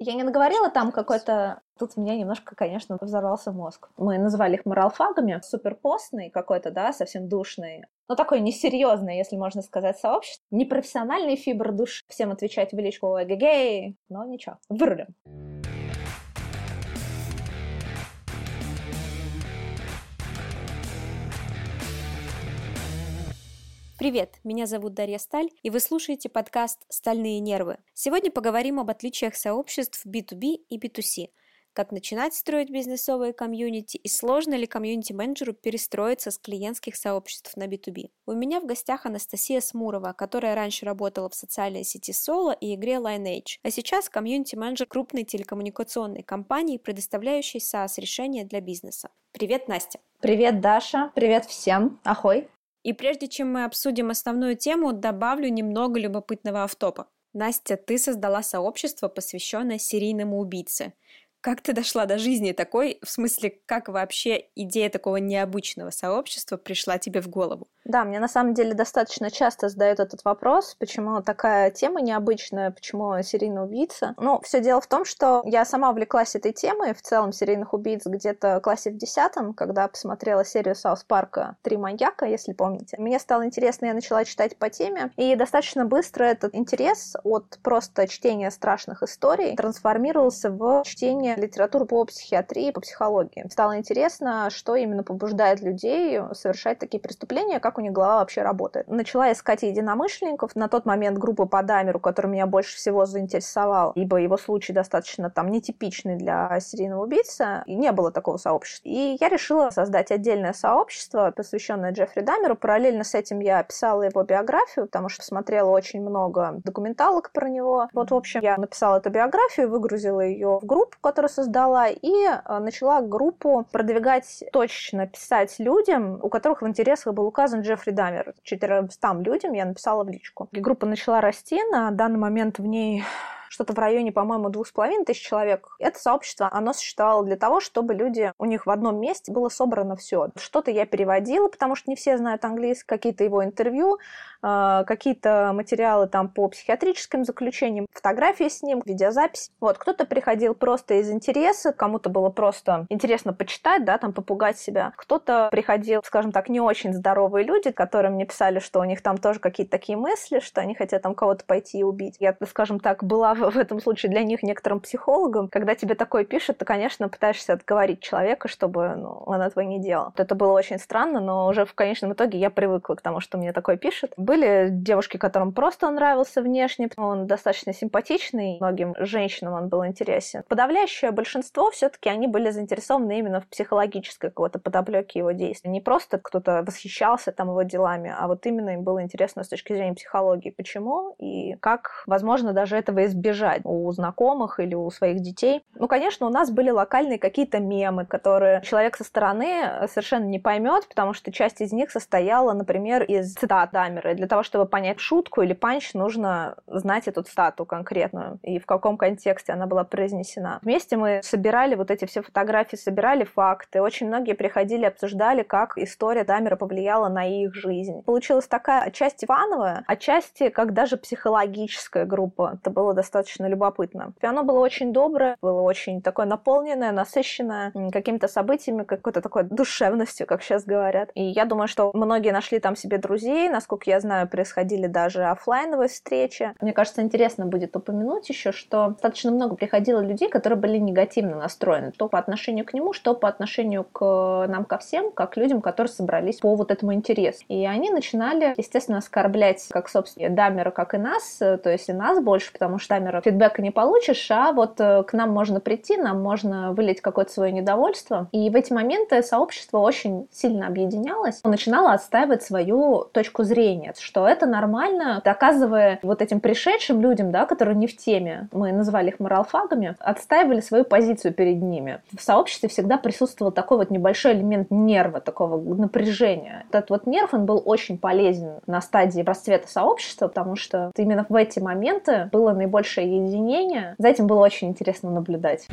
Я не наговорила там какой-то... Тут у меня немножко, конечно, взорвался мозг. Мы называли их моралфагами. Суперпостный какой-то, да, совсем душный. Но такой несерьезный, если можно сказать, сообщество. Непрофессиональный фибр души. Всем отвечать в личку эгегей. Но ничего, вырулим. Привет, меня зовут Дарья Сталь, и вы слушаете подкаст «Стальные нервы». Сегодня поговорим об отличиях сообществ B2B и B2C, как начинать строить бизнесовые комьюнити и сложно ли комьюнити-менеджеру перестроиться с клиентских сообществ на B2B. У меня в гостях Анастасия Смурова, которая раньше работала в социальной сети Solo и игре Lineage, а сейчас комьюнити-менеджер крупной телекоммуникационной компании, предоставляющей SaaS-решения для бизнеса. Привет, Настя! Привет, Даша! Привет всем! Ахой! И прежде чем мы обсудим основную тему, добавлю немного любопытного автопа. Настя, ты создала сообщество, посвященное серийному убийце. Как ты дошла до жизни такой? В смысле, как вообще идея такого необычного сообщества пришла тебе в голову? Да, мне на самом деле достаточно часто задают этот вопрос, почему такая тема необычная, почему серийный убийца. Ну, все дело в том, что я сама увлеклась этой темой, в целом серийных убийц где-то в классе в десятом, когда посмотрела серию Саус Парка «Три маньяка», если помните. Мне стало интересно, я начала читать по теме, и достаточно быстро этот интерес от просто чтения страшных историй трансформировался в чтение литературы по психиатрии, по психологии. Стало интересно, что именно побуждает людей совершать такие преступления, как у них голова вообще работает. Начала искать единомышленников. На тот момент группа по Дамеру, который меня больше всего заинтересовал, ибо его случай достаточно там нетипичный для серийного убийцы, и не было такого сообщества. И я решила создать отдельное сообщество, посвященное Джеффри Дамеру. Параллельно с этим я писала его биографию, потому что смотрела очень много документалок про него. Вот, в общем, я написала эту биографию, выгрузила ее в группу, которую создала, и э, начала группу продвигать точечно, писать людям, у которых в интересах был указан Джеффри Дамер. 400 людям я написала в личку. И группа начала расти. На данный момент в ней что-то в районе, по-моему, двух с половиной тысяч человек. Это сообщество, оно существовало для того, чтобы люди, у них в одном месте было собрано все. Что-то я переводила, потому что не все знают английский, какие-то его интервью, а, какие-то материалы там по психиатрическим заключениям, фотографии с ним, видеозапись. Вот, кто-то приходил просто из интереса, кому-то было просто интересно почитать, да, там попугать себя. Кто-то приходил, скажем так, не очень здоровые люди, которые мне писали, что у них там тоже какие-то такие мысли, что они хотят там кого-то пойти и убить. Я, скажем так, была в этом случае для них некоторым психологом. Когда тебе такое пишут, ты, конечно, пытаешься отговорить человека, чтобы ну, он этого не делал. Это было очень странно, но уже в конечном итоге я привыкла к тому, что мне такое пишут. Были девушки, которым просто он нравился внешне, он достаточно симпатичный, многим женщинам он был интересен. Подавляющее большинство все-таки они были заинтересованы именно в психологической какой-то подоплеке его действий. Не просто кто-то восхищался там его делами, а вот именно им было интересно с точки зрения психологии, почему и как, возможно, даже этого избежать у знакомых или у своих детей. Ну, конечно, у нас были локальные какие-то мемы, которые человек со стороны совершенно не поймет, потому что часть из них состояла, например, из цитат Дамера, для того, чтобы понять шутку или панч, нужно знать эту стату конкретную и в каком контексте она была произнесена. Вместе мы собирали вот эти все фотографии, собирали факты. Очень многие приходили, обсуждали, как история Дамера повлияла на их жизнь. Получилась такая отчасти фановая, отчасти как даже психологическая группа. Это было достаточно любопытно. И оно было очень доброе, было очень такое наполненное, насыщенное какими-то событиями, какой-то такой душевностью, как сейчас говорят. И я думаю, что многие нашли там себе друзей, насколько я знаю, происходили даже офлайновые встречи. Мне кажется, интересно будет упомянуть еще, что достаточно много приходило людей, которые были негативно настроены, то по отношению к нему, что по отношению к нам ко всем, как людям, которые собрались по вот этому интересу. И они начинали, естественно, оскорблять как, собственно, Дамера, как и нас, то есть и нас больше, потому что Дамера фидбэка не получишь, а вот э, к нам можно прийти, нам можно вылить какое-то свое недовольство. И в эти моменты сообщество очень сильно объединялось, начинало отстаивать свою точку зрения, что это нормально, доказывая вот этим пришедшим людям, да, которые не в теме, мы называли их моралфагами, отстаивали свою позицию перед ними. В сообществе всегда присутствовал такой вот небольшой элемент нерва, такого напряжения. Этот вот нерв, он был очень полезен на стадии расцвета сообщества, потому что именно в эти моменты было наибольшее единение. За этим было очень интересно наблюдать.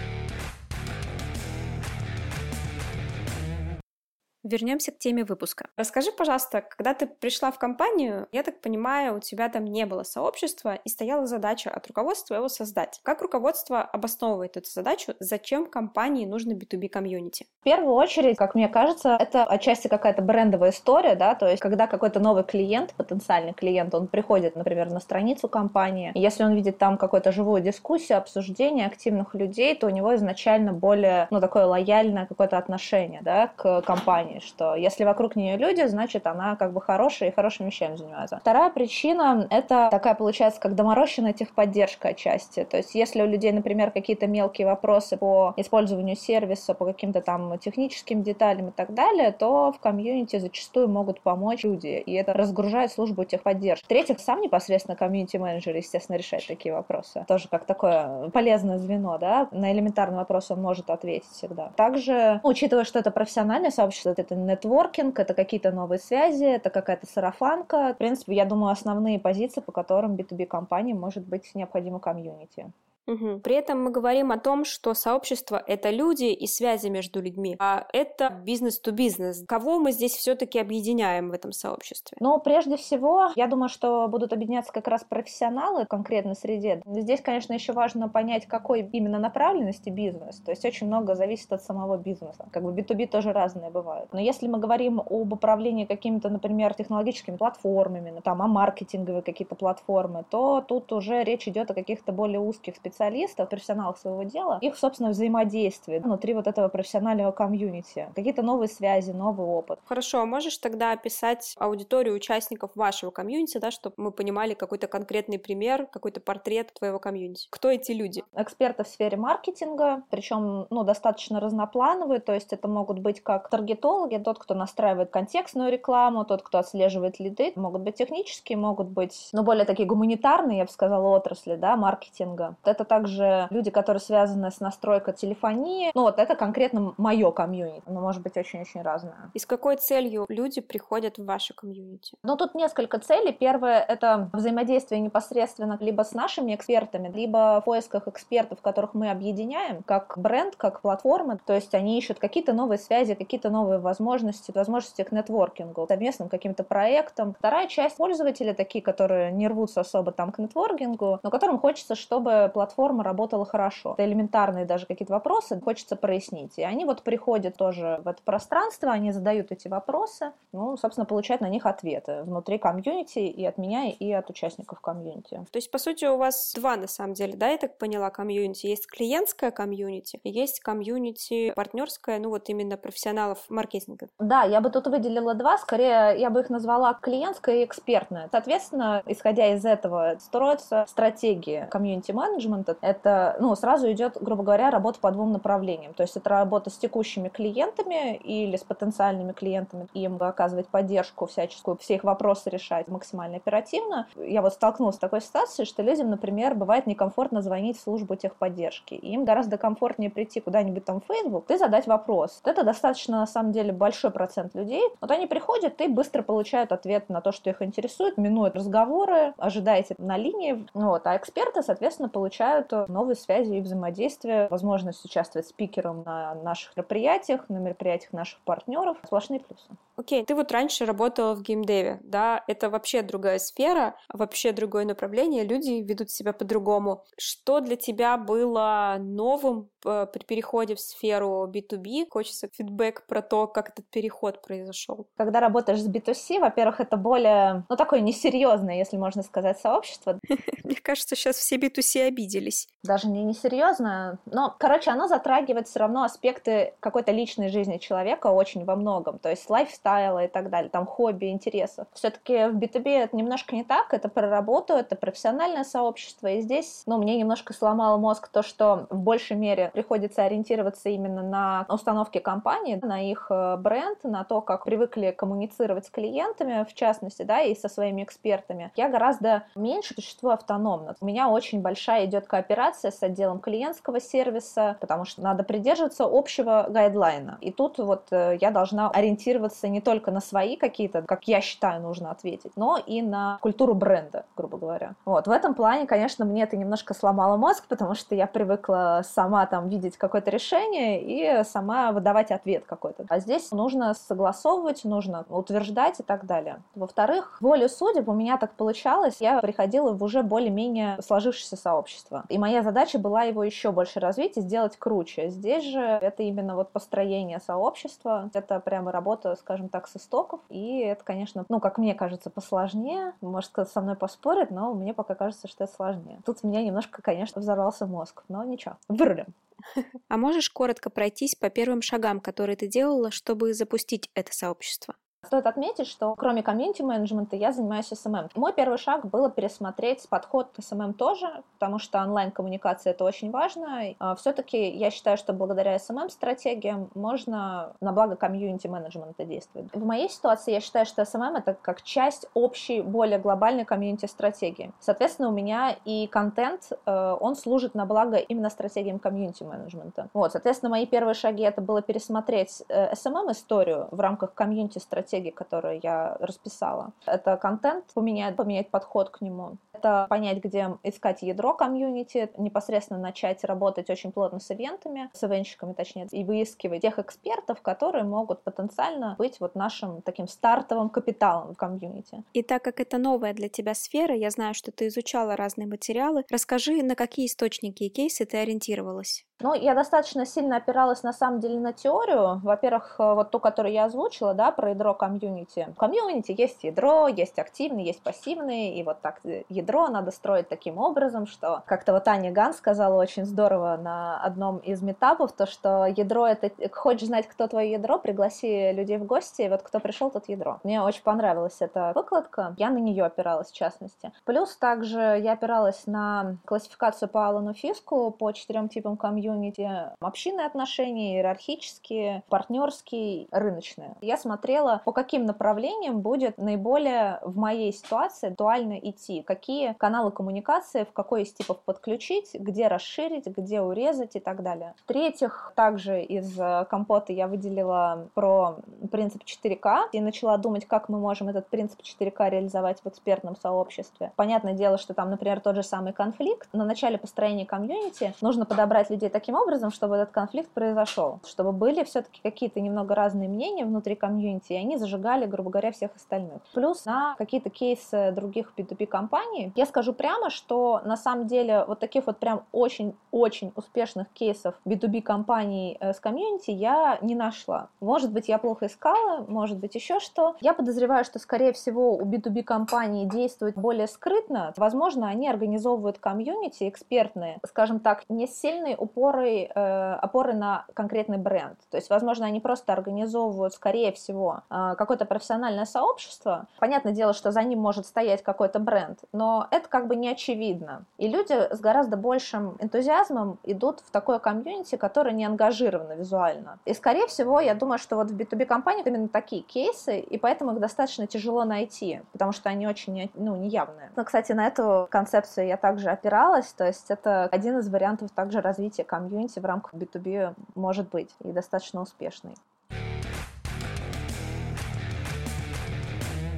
Вернемся к теме выпуска. Расскажи, пожалуйста, когда ты пришла в компанию, я так понимаю, у тебя там не было сообщества и стояла задача от руководства его создать. Как руководство обосновывает эту задачу? Зачем компании нужно B2B комьюнити? В первую очередь, как мне кажется, это отчасти какая-то брендовая история, да, то есть когда какой-то новый клиент, потенциальный клиент, он приходит, например, на страницу компании, и если он видит там какую-то живую дискуссию, обсуждение активных людей, то у него изначально более, ну, такое лояльное какое-то отношение, да, к компании, что если вокруг нее люди, значит, она как бы хорошая и хорошими вещами занимается. Вторая причина — это такая, получается, как доморощенная техподдержка отчасти. То есть если у людей, например, какие-то мелкие вопросы по использованию сервиса, по каким-то там техническим деталям и так далее, то в комьюнити зачастую могут помочь люди, и это разгружает службу техподдержки. В-третьих, сам непосредственно комьюнити-менеджер, естественно, решает такие вопросы. Тоже как такое полезное звено, да, на элементарный вопрос он может ответить всегда. Также, учитывая, что это профессиональное сообщество, это нетворкинг, это какие-то новые связи, это какая-то сарафанка. В принципе, я думаю, основные позиции, по которым B2B компании может быть необходимо комьюнити. Угу. При этом мы говорим о том, что сообщество — это люди и связи между людьми, а это бизнес-то-бизнес. Кого мы здесь все-таки объединяем в этом сообществе? Ну, прежде всего, я думаю, что будут объединяться как раз профессионалы в конкретной среде. Здесь, конечно, еще важно понять, какой именно направленности бизнес. То есть очень много зависит от самого бизнеса. Как бы B2B тоже разные бывают. Но если мы говорим об управлении какими-то, например, технологическими платформами, ну, там, о маркетинговые какие-то платформы, то тут уже речь идет о каких-то более узких специалистах специалистов, профессионалов своего дела, их, собственно, взаимодействие внутри вот этого профессионального комьюнити, какие-то новые связи, новый опыт. Хорошо, а можешь тогда описать аудиторию участников вашего комьюнити, да, чтобы мы понимали какой-то конкретный пример, какой-то портрет твоего комьюнити? Кто эти люди? Эксперты в сфере маркетинга, причем, ну, достаточно разноплановые, то есть это могут быть как таргетологи, тот, кто настраивает контекстную рекламу, тот, кто отслеживает лиды, могут быть технические, могут быть, ну, более такие гуманитарные, я бы сказала, отрасли, да, маркетинга. Это также люди, которые связаны с настройкой телефонии. Ну вот это конкретно мое комьюнити. Оно может быть очень-очень разное. И с какой целью люди приходят в ваше комьюнити? Ну тут несколько целей. Первое — это взаимодействие непосредственно либо с нашими экспертами, либо в поисках экспертов, которых мы объединяем, как бренд, как платформа. То есть они ищут какие-то новые связи, какие-то новые возможности, возможности к нетворкингу, совместным каким-то проектам. Вторая часть пользователей такие, которые не рвутся особо там к нетворкингу, но которым хочется, чтобы платформа платформа работала хорошо. Это элементарные даже какие-то вопросы хочется прояснить. И они вот приходят тоже в это пространство, они задают эти вопросы, ну, собственно, получают на них ответы внутри комьюнити и от меня, и от участников комьюнити. То есть, по сути, у вас два, на самом деле, да, я так поняла, комьюнити. Есть клиентская комьюнити, есть комьюнити партнерская, ну, вот именно профессионалов маркетинга. Да, я бы тут выделила два, скорее я бы их назвала клиентская и экспертная. Соответственно, исходя из этого, строятся стратегии комьюнити-менеджмента, менеджмента, это, ну, сразу идет, грубо говоря, работа по двум направлениям. То есть это работа с текущими клиентами или с потенциальными клиентами, им оказывать поддержку всяческую, все их вопросы решать максимально оперативно. Я вот столкнулась с такой ситуацией, что людям, например, бывает некомфортно звонить в службу техподдержки. Им гораздо комфортнее прийти куда-нибудь там в Facebook и задать вопрос. Это достаточно, на самом деле, большой процент людей. Вот они приходят и быстро получают ответ на то, что их интересует, минуют разговоры, ожидаете на линии. Вот. А эксперты, соответственно, получают получают новые связи и взаимодействия, возможность участвовать спикером на наших мероприятиях, на мероприятиях наших партнеров. Сплошные плюсы. Окей, ты вот раньше работала в геймдеве, да, это вообще другая сфера, вообще другое направление, люди ведут себя по-другому. Что для тебя было новым э, при переходе в сферу B2B? Хочется фидбэк про то, как этот переход произошел. Когда работаешь с B2C, во-первых, это более, ну, такое несерьезное, если можно сказать, сообщество. Мне кажется, сейчас все B2C обиделись. Даже не несерьезно, но, короче, оно затрагивает все равно аспекты какой-то личной жизни человека очень во многом, то есть лайфстайл лайфстайла и так далее, там хобби, интересов. Все-таки в B2B это немножко не так, это про работу, это профессиональное сообщество, и здесь, ну, мне немножко сломало мозг то, что в большей мере приходится ориентироваться именно на установки компании, на их э, бренд, на то, как привыкли коммуницировать с клиентами, в частности, да, и со своими экспертами. Я гораздо меньше существую автономно. У меня очень большая идет кооперация с отделом клиентского сервиса, потому что надо придерживаться общего гайдлайна. И тут вот э, я должна ориентироваться не только на свои какие-то, как я считаю, нужно ответить, но и на культуру бренда, грубо говоря. Вот, в этом плане, конечно, мне это немножко сломало мозг, потому что я привыкла сама там видеть какое-то решение и сама выдавать ответ какой-то. А здесь нужно согласовывать, нужно утверждать и так далее. Во-вторых, волю судеб у меня так получалось, я приходила в уже более-менее сложившееся сообщество. И моя задача была его еще больше развить и сделать круче. Здесь же это именно вот построение сообщества, это прямо работа, скажем так, с истоков, и это, конечно, ну, как мне кажется, посложнее. Может, кто-то со мной поспорит, но мне пока кажется, что это сложнее. Тут у меня немножко, конечно, взорвался мозг, но ничего, вырулим. А можешь коротко пройтись по первым шагам, которые ты делала, чтобы запустить это сообщество? Стоит отметить, что кроме комьюнити-менеджмента я занимаюсь SMM. Мой первый шаг было пересмотреть подход к SMM тоже, потому что онлайн-коммуникация это очень важно. А Все-таки я считаю, что благодаря SMM-стратегиям можно на благо комьюнити-менеджмента действовать. В моей ситуации я считаю, что SMM это как часть общей, более глобальной комьюнити-стратегии. Соответственно, у меня и контент, э, он служит на благо именно стратегиям комьюнити-менеджмента. Вот, соответственно, мои первые шаги это было пересмотреть SMM-историю в рамках комьюнити-стратегии стратегии, которые я расписала. Это контент, поменять, поменять подход к нему. Это понять, где искать ядро комьюнити, непосредственно начать работать очень плотно с ивентами, с ивенщиками, точнее, и выискивать тех экспертов, которые могут потенциально быть вот нашим таким стартовым капиталом в комьюнити. И так как это новая для тебя сфера, я знаю, что ты изучала разные материалы, расскажи, на какие источники и кейсы ты ориентировалась? Ну, я достаточно сильно опиралась, на самом деле, на теорию. Во-первых, э, вот ту, которую я озвучила, да, про ядро комьюнити. В комьюнити есть ядро, есть активный, есть пассивный, и вот так э, ядро надо строить таким образом, что как-то вот Аня Ган сказала очень здорово на одном из митапов, то, что ядро — это... Хочешь знать, кто твое ядро, пригласи людей в гости, и вот кто пришел, тот ядро. Мне очень понравилась эта выкладка, я на нее опиралась, в частности. Плюс также я опиралась на классификацию по Алану Фиску по четырем типам комьюнити, комьюнити, общинные отношения, иерархические, партнерские, рыночные. Я смотрела, по каким направлениям будет наиболее в моей ситуации актуально идти, какие каналы коммуникации, в какой из типов подключить, где расширить, где урезать и так далее. В-третьих, также из э, компота я выделила про принцип 4К и начала думать, как мы можем этот принцип 4К реализовать в экспертном сообществе. Понятное дело, что там, например, тот же самый конфликт. На начале построения комьюнити нужно подобрать людей таким образом, чтобы этот конфликт произошел, чтобы были все-таки какие-то немного разные мнения внутри комьюнити, и они зажигали, грубо говоря, всех остальных. Плюс на какие-то кейсы других B2B компаний. Я скажу прямо, что на самом деле вот таких вот прям очень-очень успешных кейсов B2B компаний э, с комьюнити я не нашла. Может быть, я плохо искала, может быть, еще что. Я подозреваю, что, скорее всего, у B2B компаний действует более скрытно. Возможно, они организовывают комьюнити экспертные, скажем так, не сильный упор опорой, э, опорой на конкретный бренд. То есть, возможно, они просто организовывают, скорее всего, э, какое-то профессиональное сообщество. Понятное дело, что за ним может стоять какой-то бренд, но это как бы не очевидно. И люди с гораздо большим энтузиазмом идут в такое комьюнити, которое не ангажировано визуально. И, скорее всего, я думаю, что вот в B2B компаниях именно такие кейсы, и поэтому их достаточно тяжело найти, потому что они очень ну, неявные. Но, кстати, на эту концепцию я также опиралась, то есть это один из вариантов также развития комьюнити в рамках B2B может быть и достаточно успешный.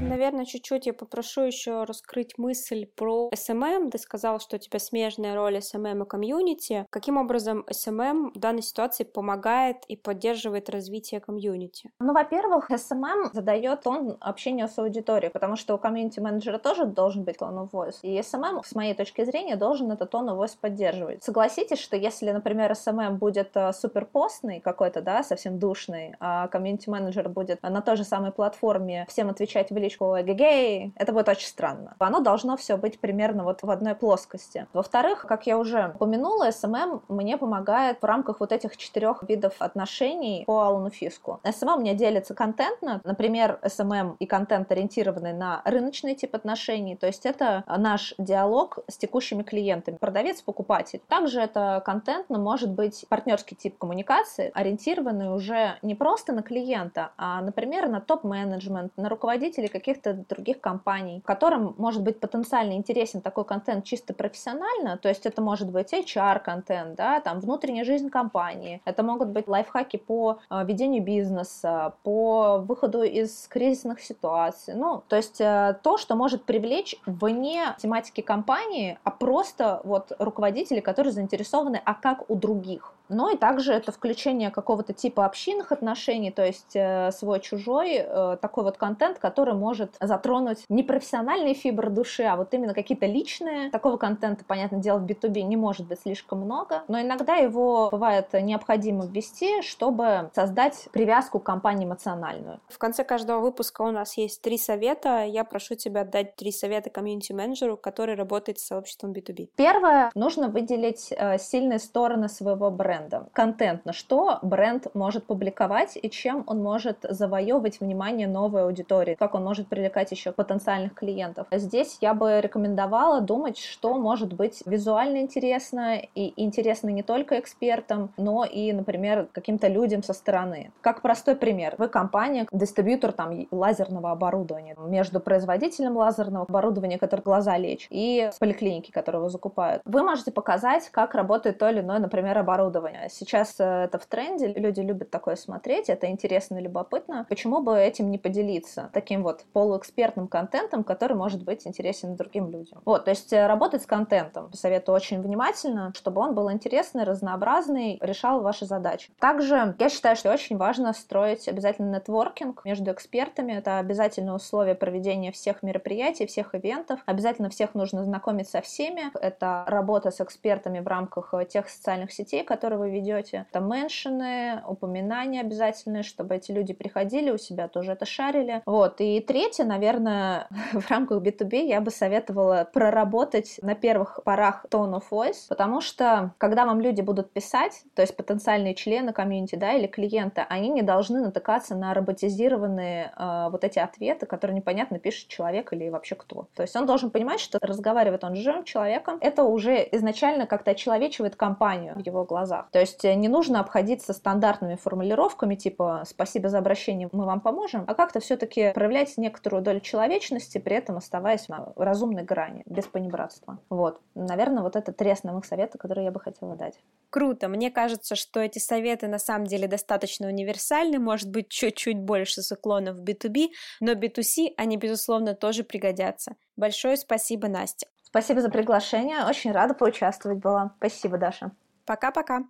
Наверное, чуть-чуть я попрошу еще раскрыть мысль про SMM. Ты сказал, что у тебя смежная роль SMM и комьюнити. Каким образом SMM в данной ситуации помогает и поддерживает развитие комьюнити? Ну, во-первых, SMM задает тон общения с аудиторией, потому что у комьюнити-менеджера тоже должен быть tone of voice. И SMM, с моей точки зрения, должен этот tone of voice поддерживать. Согласитесь, что если, например, SMM будет э, суперпостный какой-то, да, совсем душный, а комьюнити-менеджер будет на той же самой платформе всем отвечать в личку эгегей, это будет очень странно. Оно должно все быть примерно вот в одной плоскости. Во-вторых, как я уже упомянула, SMM мне помогает в рамках вот этих четырех видов отношений по Алану Фиску. У меня делится контентно, например, SMM и контент ориентированный на рыночный тип отношений, то есть это наш диалог с текущими клиентами, продавец-покупатель. Также это контентно может быть партнерский тип коммуникации, ориентированный уже не просто на клиента, а, например, на топ-менеджмент, на руководителей каких-то других компаний, которым может быть потенциально интересен такой контент чисто профессионально, то есть это может быть HR-контент, да, там внутренняя жизнь компании, это могут быть лайфхаки по э, ведению бизнеса, по выходу из кризисных ситуаций, ну, то есть э, то, что может привлечь вне тематики компании, а просто вот руководители, которые заинтересованы, а как у других. Ну и также это включение какого-то типа общинных отношений, то есть э, свой-чужой, э, такой вот контент, который может затронуть не профессиональные фибры души, а вот именно какие-то личные. Такого контента, понятное дело, в B2B не может быть слишком много, но иногда его бывает необходимо ввести, чтобы создать привязку к компании эмоциональную. В конце каждого выпуска у нас есть три совета. Я прошу тебя дать три совета комьюнити-менеджеру, который работает с сообществом B2B. Первое, нужно выделить э, сильные стороны своего бренда брендом. Контент, что бренд может публиковать и чем он может завоевывать внимание новой аудитории, как он может привлекать еще потенциальных клиентов. Здесь я бы рекомендовала думать, что может быть визуально интересно и интересно не только экспертам, но и, например, каким-то людям со стороны. Как простой пример. Вы компания, дистрибьютор там лазерного оборудования. Между производителем лазерного оборудования, который глаза лечит, и поликлиники, которые его закупают. Вы можете показать, как работает то или иное, например, оборудование исследования. Сейчас э, это в тренде, люди любят такое смотреть, это интересно и любопытно. Почему бы этим не поделиться? Таким вот полуэкспертным контентом, который может быть интересен другим людям. Вот, то есть э, работать с контентом. Советую очень внимательно, чтобы он был интересный, разнообразный, решал ваши задачи. Также я считаю, что очень важно строить обязательно нетворкинг между экспертами. Это обязательное условие проведения всех мероприятий, всех ивентов. Обязательно всех нужно знакомить со всеми. Это работа с экспертами в рамках э, тех социальных сетей, которые вы ведете. Там меншины, упоминания обязательные, чтобы эти люди приходили у себя, тоже это шарили. Вот. И третье, наверное, в рамках B2B я бы советовала проработать на первых порах tone of voice, потому что когда вам люди будут писать, то есть потенциальные члены комьюнити, да, или клиенты, они не должны натыкаться на роботизированные э, вот эти ответы, которые непонятно пишет человек или вообще кто. То есть он должен понимать, что разговаривает он с живым человеком, это уже изначально как-то очеловечивает компанию в его глазах. То есть э, не нужно обходиться стандартными формулировками типа «спасибо за обращение, мы вам поможем», а как-то все-таки проявлять некоторую долю человечности, при этом оставаясь на разумной грани, без понебратства. Вот. Наверное, вот это три основных совета, которые я бы хотела дать. Круто. Мне кажется, что эти советы на самом деле достаточно универсальны, может быть, чуть-чуть больше с уклоном в B2B, но B2C они, безусловно, тоже пригодятся. Большое спасибо, Настя. Спасибо за приглашение. Очень рада поучаствовать была. Спасибо, Даша. Пока-пока.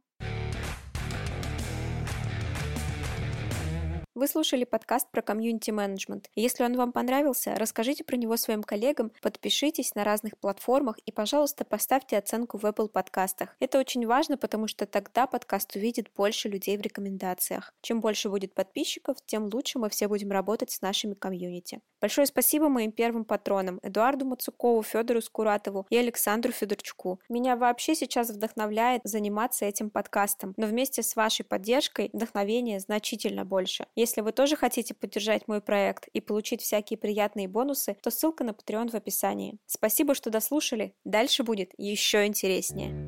Вы слушали подкаст про комьюнити-менеджмент. Если он вам понравился, расскажите про него своим коллегам, подпишитесь на разных платформах и, пожалуйста, поставьте оценку в Apple подкастах. Это очень важно, потому что тогда подкаст увидит больше людей в рекомендациях. Чем больше будет подписчиков, тем лучше мы все будем работать с нашими комьюнити. Большое спасибо моим первым патронам Эдуарду Мацукову, Федору Скуратову и Александру Федорчуку. Меня вообще сейчас вдохновляет заниматься этим подкастом, но вместе с вашей поддержкой вдохновение значительно больше. Если вы тоже хотите поддержать мой проект и получить всякие приятные бонусы, то ссылка на Patreon в описании. Спасибо, что дослушали. Дальше будет еще интереснее.